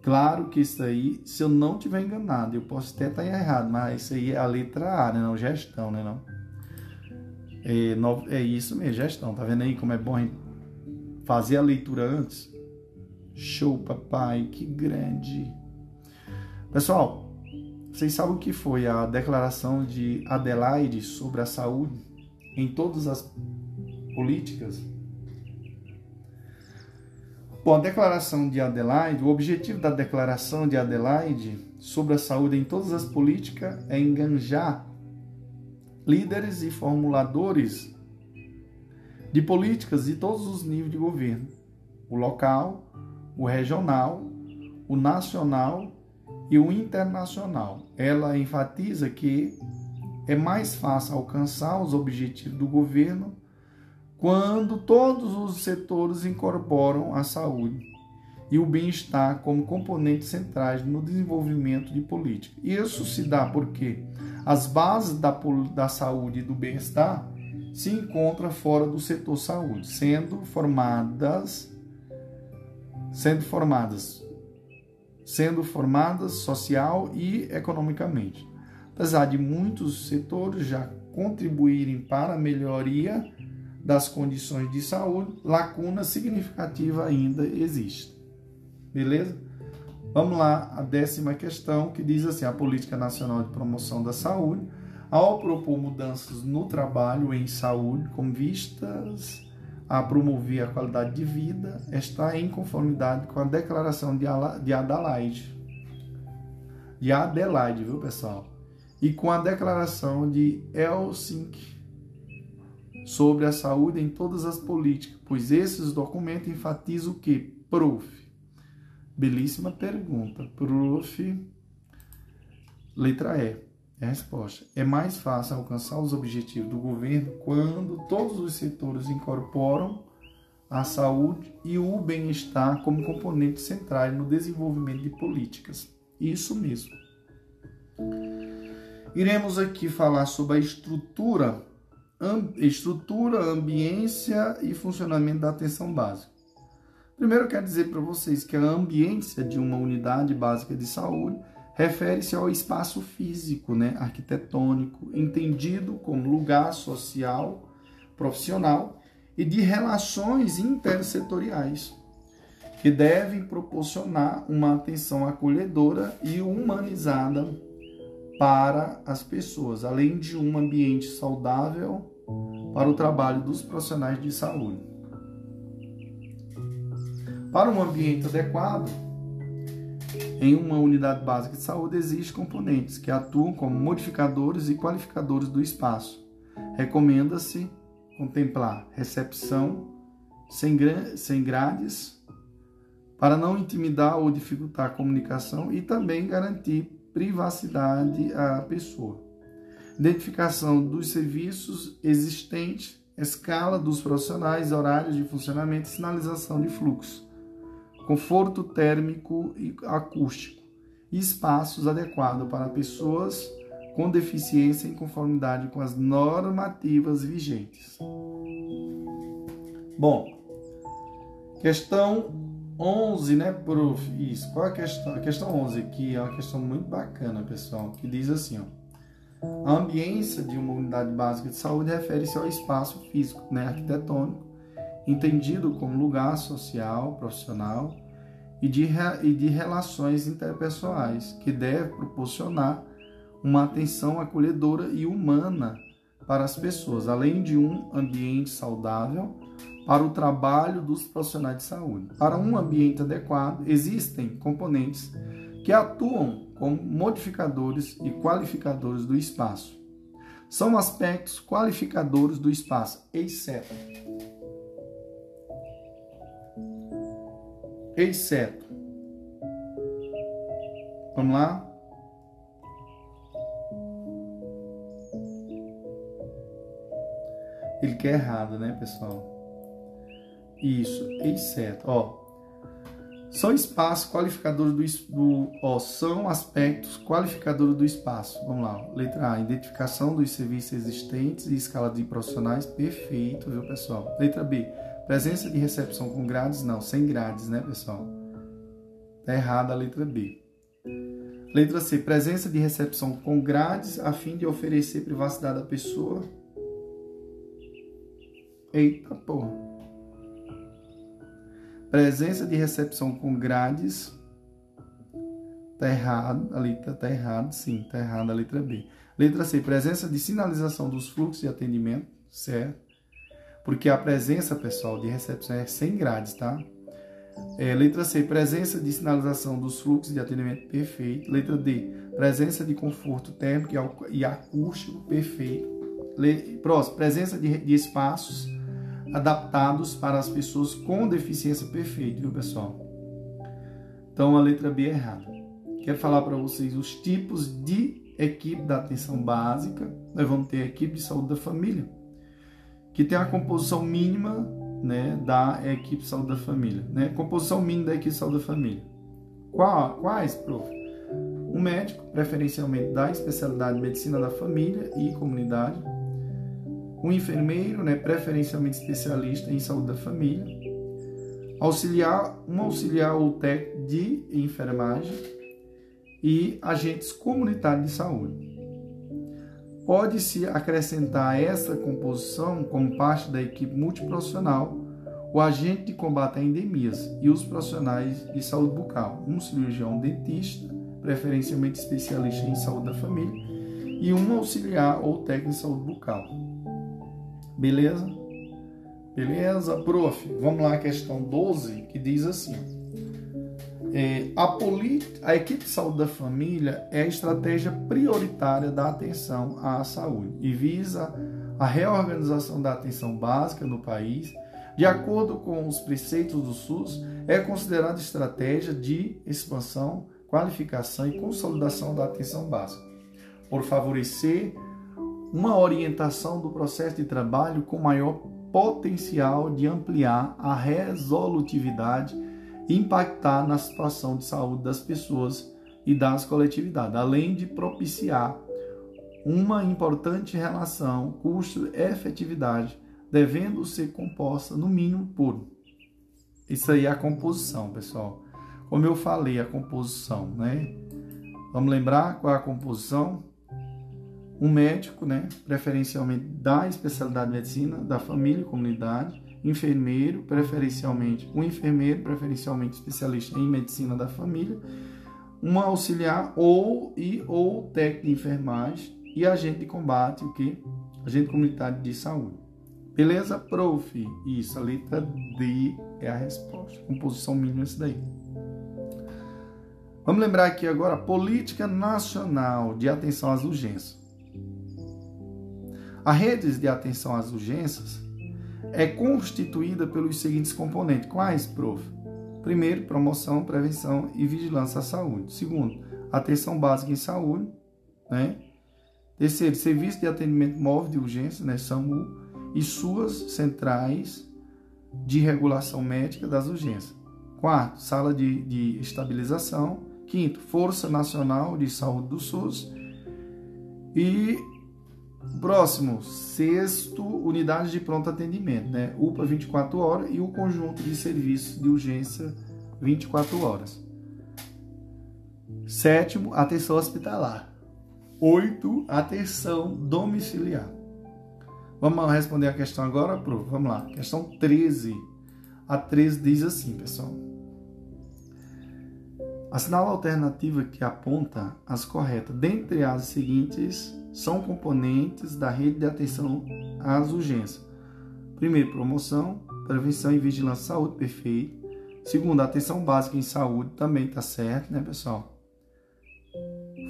Claro que isso aí, se eu não tiver enganado, eu posso até estar errado, mas isso aí é a letra A, né? Não, gestão, né? Não? É, no, é isso mesmo, gestão. Tá vendo aí como é bom fazer a leitura antes? Show, papai, que grande. Pessoal, vocês sabem o que foi a declaração de Adelaide sobre a saúde em todas as políticas? Bom, a declaração de Adelaide, o objetivo da declaração de Adelaide sobre a saúde em todas as políticas é enganjar líderes e formuladores de políticas de todos os níveis de governo, o local, o regional, o nacional e o internacional. Ela enfatiza que é mais fácil alcançar os objetivos do governo quando todos os setores incorporam a saúde e o bem-estar como componentes centrais no desenvolvimento de política. Isso se dá porque as bases da, da saúde e do bem-estar se encontram fora do setor saúde, sendo formadas sendo formadas, sendo formadas social e economicamente. Apesar de muitos setores já contribuírem para a melhoria das condições de saúde, lacuna significativa ainda existe. Beleza? Vamos lá, a décima questão que diz assim: a Política Nacional de Promoção da Saúde, ao propor mudanças no trabalho em saúde com vistas a promover a qualidade de vida está em conformidade com a declaração de Adelaide. De Adelaide, viu, pessoal? E com a declaração de Helsinki sobre a saúde em todas as políticas, pois esses documentos enfatizam o que? Prof. Belíssima pergunta. Prof. Letra E. É a resposta. É mais fácil alcançar os objetivos do governo quando todos os setores incorporam a saúde e o bem-estar como componentes centrais no desenvolvimento de políticas. Isso mesmo. Iremos aqui falar sobre a estrutura, estrutura, ambiência e funcionamento da atenção básica. Primeiro, quero dizer para vocês que a ambiência de uma unidade básica de saúde refere-se ao espaço físico, né, arquitetônico, entendido como lugar social, profissional e de relações intersetoriais, que devem proporcionar uma atenção acolhedora e humanizada para as pessoas, além de um ambiente saudável para o trabalho dos profissionais de saúde. Para um ambiente adequado, em uma unidade básica de saúde existem componentes que atuam como modificadores e qualificadores do espaço. Recomenda-se contemplar recepção sem grades para não intimidar ou dificultar a comunicação e também garantir privacidade à pessoa. Identificação dos serviços existentes, escala dos profissionais, horários de funcionamento e sinalização de fluxo, conforto térmico e acústico e espaços adequados para pessoas com deficiência em conformidade com as normativas vigentes. Bom, questão 11, né, prof? Isso. Qual a questão? A questão 11 aqui é uma questão muito bacana, pessoal, que diz assim, ó. A ambiência de uma unidade básica de saúde refere-se ao espaço físico, né, arquitetônico, entendido como lugar social, profissional e de, e de relações interpessoais, que deve proporcionar uma atenção acolhedora e humana para as pessoas, além de um ambiente saudável para o trabalho dos profissionais de saúde. Para um ambiente adequado, existem componentes que atuam como modificadores e qualificadores do espaço. São aspectos qualificadores do espaço, exceto exceto Vamos lá? Ele quer errado, né, pessoal? Isso, exceto. Ó, são espaços qualificadores do, do ó, são aspectos qualificadores do espaço. Vamos lá. Letra A, identificação dos serviços existentes e escala de profissionais. Perfeito, viu, pessoal? Letra B, presença de recepção com grades? Não, sem grades, né, pessoal? Tá errada a letra B. Letra C, presença de recepção com grades a fim de oferecer privacidade à pessoa. Eita porra. Presença de recepção com grades. Tá errado, ali tá, tá errado, sim, tá errado a letra B. Letra C, presença de sinalização dos fluxos de atendimento, certo? Porque a presença, pessoal, de recepção é sem grades, tá? É, letra C, presença de sinalização dos fluxos de atendimento, perfeito. Letra D, presença de conforto térmico e acústico, perfeito. próximo, presença de, de espaços adaptados para as pessoas com deficiência perfeita, viu, pessoal? Então a letra B é errada. Quero falar para vocês os tipos de equipe da atenção básica. Nós vamos ter a equipe de saúde da família, que tem a composição mínima né, da equipe de saúde da família. Né? Composição mínima da equipe de saúde da família. Qual, quais, prof? Um médico, preferencialmente da especialidade de medicina da família e comunidade um enfermeiro, né, preferencialmente especialista em saúde da família, auxiliar, um auxiliar ou técnico de enfermagem e agentes comunitários de saúde. Pode-se acrescentar a essa composição, como parte da equipe multiprofissional, o agente de combate a endemias e os profissionais de saúde bucal, um cirurgião dentista, preferencialmente especialista em saúde da família, e um auxiliar ou técnico de saúde bucal. Beleza? Beleza, prof? Vamos lá, questão 12, que diz assim: é, a, a equipe de saúde da família é a estratégia prioritária da atenção à saúde e visa a reorganização da atenção básica no país. De acordo com os preceitos do SUS, é considerada estratégia de expansão, qualificação e consolidação da atenção básica, por favorecer uma orientação do processo de trabalho com maior potencial de ampliar a resolutividade e impactar na situação de saúde das pessoas e das coletividades, além de propiciar uma importante relação custo-efetividade, devendo ser composta, no mínimo, por Isso aí é a composição, pessoal. Como eu falei, a composição, né? Vamos lembrar qual é a composição? Um médico, né? Preferencialmente da especialidade de medicina, da família e comunidade. Enfermeiro, preferencialmente um enfermeiro, preferencialmente especialista em medicina da família. Um auxiliar ou e ou técnico de enfermagem e agente de combate, o que? Agente comunitário de saúde. Beleza, prof? Isso, a letra D é a resposta. Composição mínima é isso daí. Vamos lembrar aqui agora política nacional de atenção às urgências. A rede de atenção às urgências é constituída pelos seguintes componentes. Quais, prof? Primeiro, promoção, prevenção e vigilância à saúde. Segundo, atenção básica em saúde, né? Terceiro, serviço de atendimento móvel de urgência, né, SAMU, e suas centrais de regulação médica das urgências. Quarto, sala de, de estabilização. Quinto, Força Nacional de Saúde do SUS. E próximo, sexto, unidade de pronto atendimento, né? UPA 24 horas e o conjunto de serviços de urgência 24 horas. Sétimo, atenção hospitalar. Oito, atenção domiciliar. Vamos responder a questão agora, Pro? Vamos lá. Questão 13. A 13 diz assim, pessoal. Assinala a alternativa que aponta as corretas. Dentre as seguintes, são componentes da rede de atenção às urgências. Primeiro, promoção, prevenção e vigilância de saúde, perfeito. Segundo, atenção básica em saúde, também está certo, né, pessoal?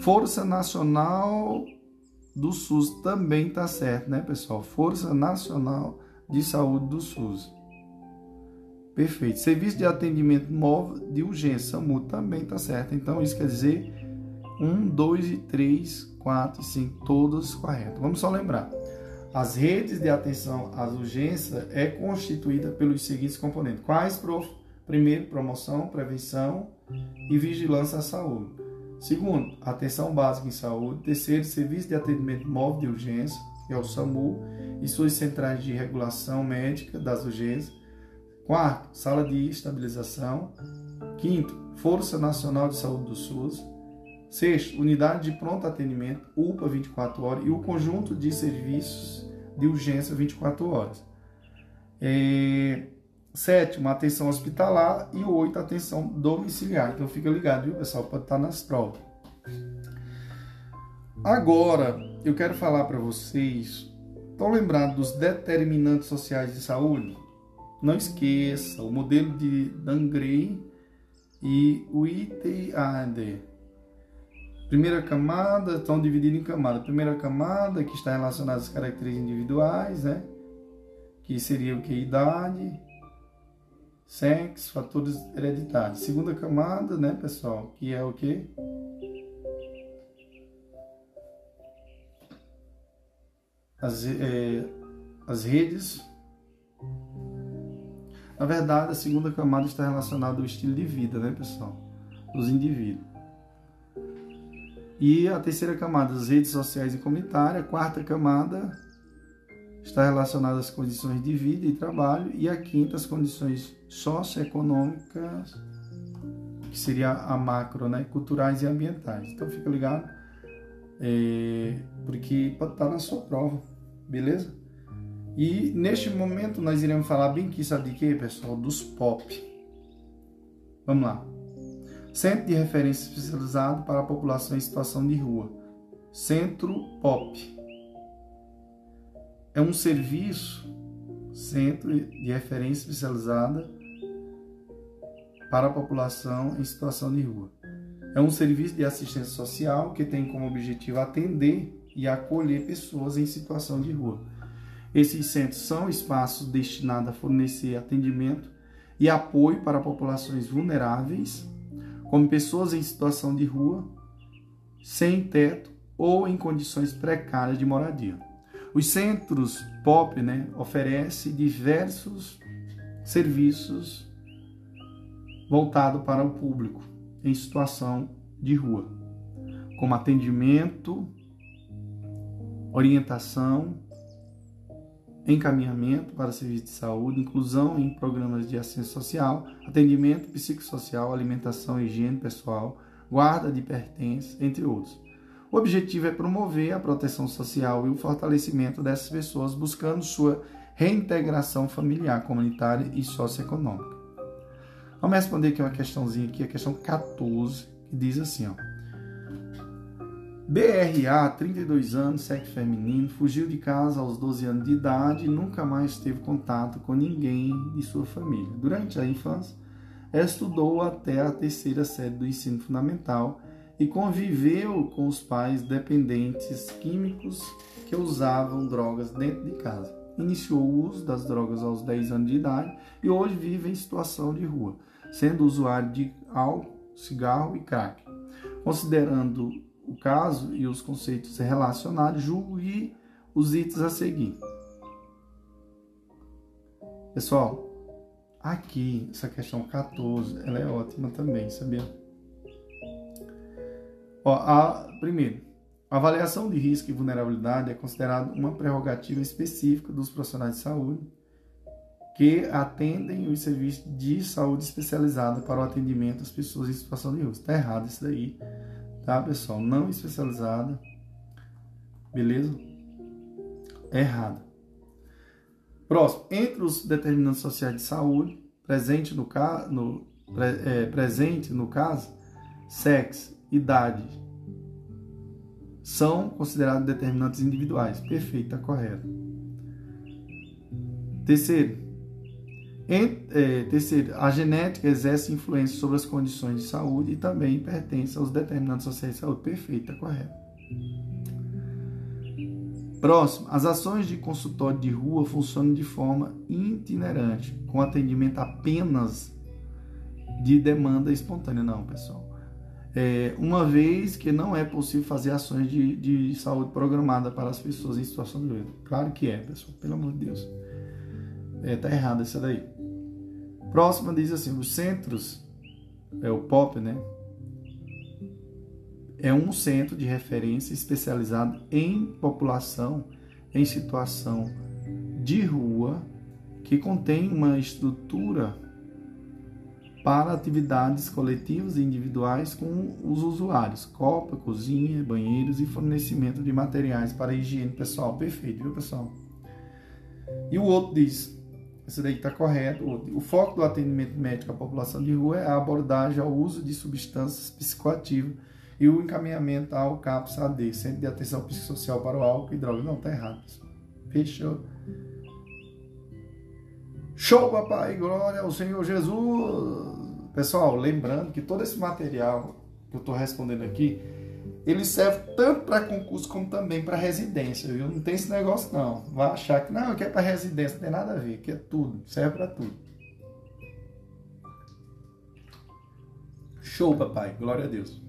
Força Nacional do SUS também está certo, né, pessoal? Força Nacional de Saúde do SUS. Perfeito. Serviço de atendimento móvel de urgência, SAMU, também está certo. Então, isso quer dizer 1, 2 e 3, 4 e 5, todos corretos. Vamos só lembrar. As redes de atenção às urgências é constituída pelos seguintes componentes. Quais, prof? Primeiro, promoção, prevenção e vigilância à saúde. Segundo, atenção básica em saúde. Terceiro, serviço de atendimento móvel de urgência, que é o SAMU, e suas centrais de regulação médica das urgências. Quarto, sala de estabilização. Quinto, Força Nacional de Saúde do SUS. Sexto, unidade de pronto atendimento, UPA 24 horas e o conjunto de serviços de urgência 24 horas. É, sétimo, atenção hospitalar e oito, atenção domiciliar. Então fica ligado, viu, pessoal? Pode estar nas provas. Agora, eu quero falar para vocês. Estão lembrados dos determinantes sociais de saúde? Não esqueça o modelo de Dangrey e o ITAD. Primeira camada, estão divididos em camada. Primeira camada, que está relacionada às características individuais, né? Que seria o que? Idade, sexo, fatores hereditários. Segunda camada, né, pessoal? Que é o que? As, é, as redes na verdade, a segunda camada está relacionada ao estilo de vida, né, pessoal? Dos indivíduos. E a terceira camada, as redes sociais e comunitárias. A quarta camada está relacionada às condições de vida e trabalho. E a quinta, as condições socioeconômicas, que seria a macro, né? Culturais e ambientais. Então fica ligado, é, porque pode estar na sua prova, beleza? E neste momento nós iremos falar bem que sabe de quê, pessoal? Dos POP. Vamos lá. Centro de Referência Especializado para a População em Situação de Rua. Centro POP. É um serviço, Centro de Referência Especializada para a População em Situação de Rua. É um serviço de assistência social que tem como objetivo atender e acolher pessoas em situação de rua esses centros são espaços destinados a fornecer atendimento e apoio para populações vulneráveis, como pessoas em situação de rua, sem teto ou em condições precárias de moradia. Os centros POP né, oferecem diversos serviços voltados para o público em situação de rua, como atendimento, orientação, encaminhamento para serviços de saúde, inclusão em programas de assistência social, atendimento psicossocial, alimentação e higiene pessoal, guarda de pertences, entre outros. O objetivo é promover a proteção social e o fortalecimento dessas pessoas, buscando sua reintegração familiar, comunitária e socioeconômica. Vamos responder aqui uma questãozinha aqui, a questão 14, que diz assim, ó. BRA, 32 anos, sexo feminino, fugiu de casa aos 12 anos de idade e nunca mais teve contato com ninguém de sua família. Durante a infância, estudou até a terceira série do ensino fundamental e conviveu com os pais dependentes químicos que usavam drogas dentro de casa. Iniciou o uso das drogas aos 10 anos de idade e hoje vive em situação de rua, sendo usuário de álcool, cigarro e crack. Considerando o caso e os conceitos relacionados, julgue os itens a seguir. Pessoal, aqui, essa questão 14, ela é ótima também, sabia? Ó, a, primeiro, a avaliação de risco e vulnerabilidade é considerada uma prerrogativa específica dos profissionais de saúde que atendem os serviços de saúde especializado para o atendimento às pessoas em situação de risco. Está errado isso daí, tá, pessoal? Não especializada, beleza? Errado. Próximo, entre os determinantes sociais de saúde, presente no, no, é, presente no caso, sexo, idade são considerados determinantes individuais. Perfeito, está correto. Terceiro, em, é, terceiro, a genética exerce influência sobre as condições de saúde e também pertence aos determinantes sociais de saúde. Perfeito, está correto. Próximo, as ações de consultório de rua funcionam de forma itinerante, com atendimento apenas de demanda espontânea. Não, pessoal é, uma vez que não é possível fazer ações de, de saúde programada para as pessoas em situação de doença. Claro que é, pessoal, pelo amor de Deus. É, tá errado isso daí. Próxima diz assim: os centros, é o POP, né? É um centro de referência especializado em população em situação de rua que contém uma estrutura para atividades coletivas e individuais com os usuários, copa, cozinha, banheiros e fornecimento de materiais para higiene pessoal. Perfeito, viu pessoal? E o outro diz, esse daí está correto, o foco do atendimento médico à população de rua é a abordagem ao uso de substâncias psicoativas e o encaminhamento ao CAPS AD, Centro de Atenção Psicossocial para o Álcool e Drogas. Não, está errado. Fechou. Show, papai, glória ao Senhor Jesus. Pessoal, lembrando que todo esse material que eu estou respondendo aqui, ele serve tanto para concurso como também para residência, viu? Não tem esse negócio não. Vai achar que não, que é para residência, não tem nada a ver, que é tudo, serve para tudo. Show, papai, glória a Deus.